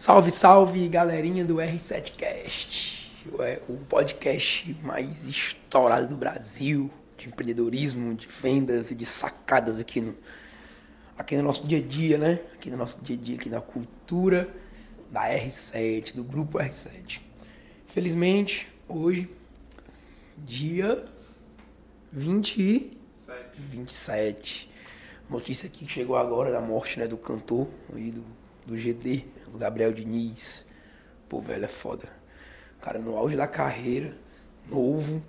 Salve, salve, galerinha do R7Cast, o podcast mais estourado do Brasil de empreendedorismo, de vendas e de sacadas aqui no, aqui no nosso dia a dia, né? Aqui no nosso dia a dia, aqui na cultura da R7, do grupo R7. Felizmente, hoje, dia 20 27. Notícia aqui que chegou agora da morte né, do cantor aí do, do GD, do Gabriel Diniz. Pô, velho, é foda. Cara, no auge da carreira, novo.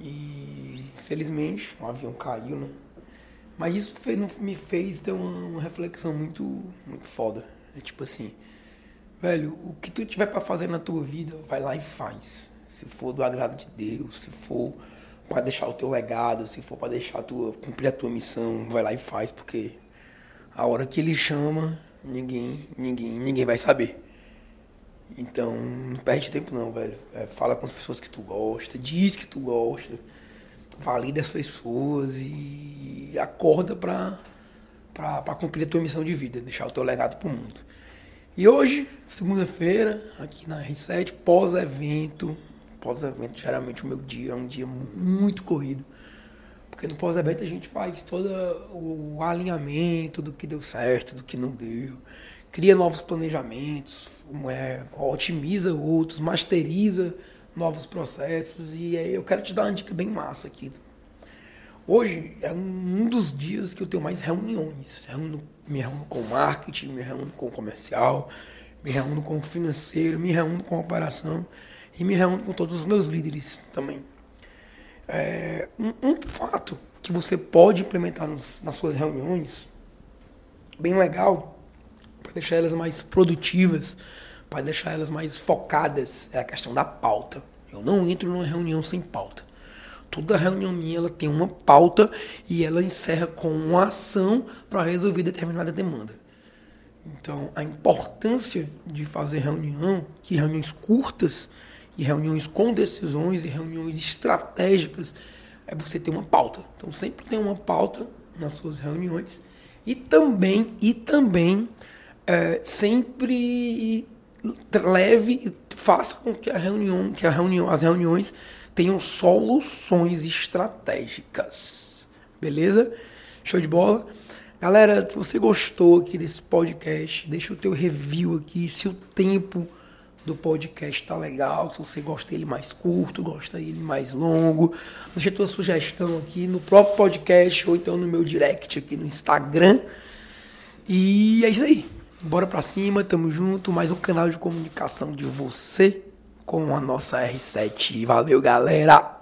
E felizmente o avião caiu, né? Mas isso me fez ter uma, uma reflexão muito, muito foda. É tipo assim, velho, o que tu tiver para fazer na tua vida, vai lá e faz. Se for do agrado de Deus, se for para deixar o teu legado, se for para deixar a tua cumprir a tua missão, vai lá e faz, porque a hora que ele chama, ninguém, ninguém, ninguém vai saber. Então, não perde tempo não, velho. É, fala com as pessoas que tu gosta, diz que tu gosta, valida as pessoas e acorda pra, pra, pra cumprir a tua missão de vida, deixar o teu legado pro mundo. E hoje, segunda-feira, aqui na R7, pós-evento, pós-evento, geralmente o meu dia é um dia muito corrido. Porque no pós-evento a gente faz todo o alinhamento do que deu certo, do que não deu cria novos planejamentos, é, otimiza outros, masteriza novos processos. E aí eu quero te dar uma dica bem massa aqui. Hoje é um dos dias que eu tenho mais reuniões. Me reúno com marketing, me reúno com comercial, me reúno com financeiro, me reúno com operação e me reúno com todos os meus líderes também. É, um, um fato que você pode implementar nos, nas suas reuniões, bem legal, para deixar elas mais produtivas, para deixar elas mais focadas, é a questão da pauta. Eu não entro numa reunião sem pauta. Toda reunião minha ela tem uma pauta e ela encerra com uma ação para resolver determinada demanda. Então, a importância de fazer reunião, que reuniões curtas e reuniões com decisões e reuniões estratégicas, é você ter uma pauta. Então, sempre tem uma pauta nas suas reuniões e também e também é, sempre leve, faça com que a reunião, que a reunião, as reuniões tenham soluções estratégicas. Beleza? Show de bola? Galera, se você gostou aqui desse podcast, deixa o teu review aqui, se o tempo do podcast tá legal, se você gosta dele mais curto, gosta dele mais longo, deixa a tua sugestão aqui no próprio podcast ou então no meu direct aqui no Instagram. E é isso aí. Bora pra cima, tamo junto. Mais um canal de comunicação de você com a nossa R7. Valeu, galera!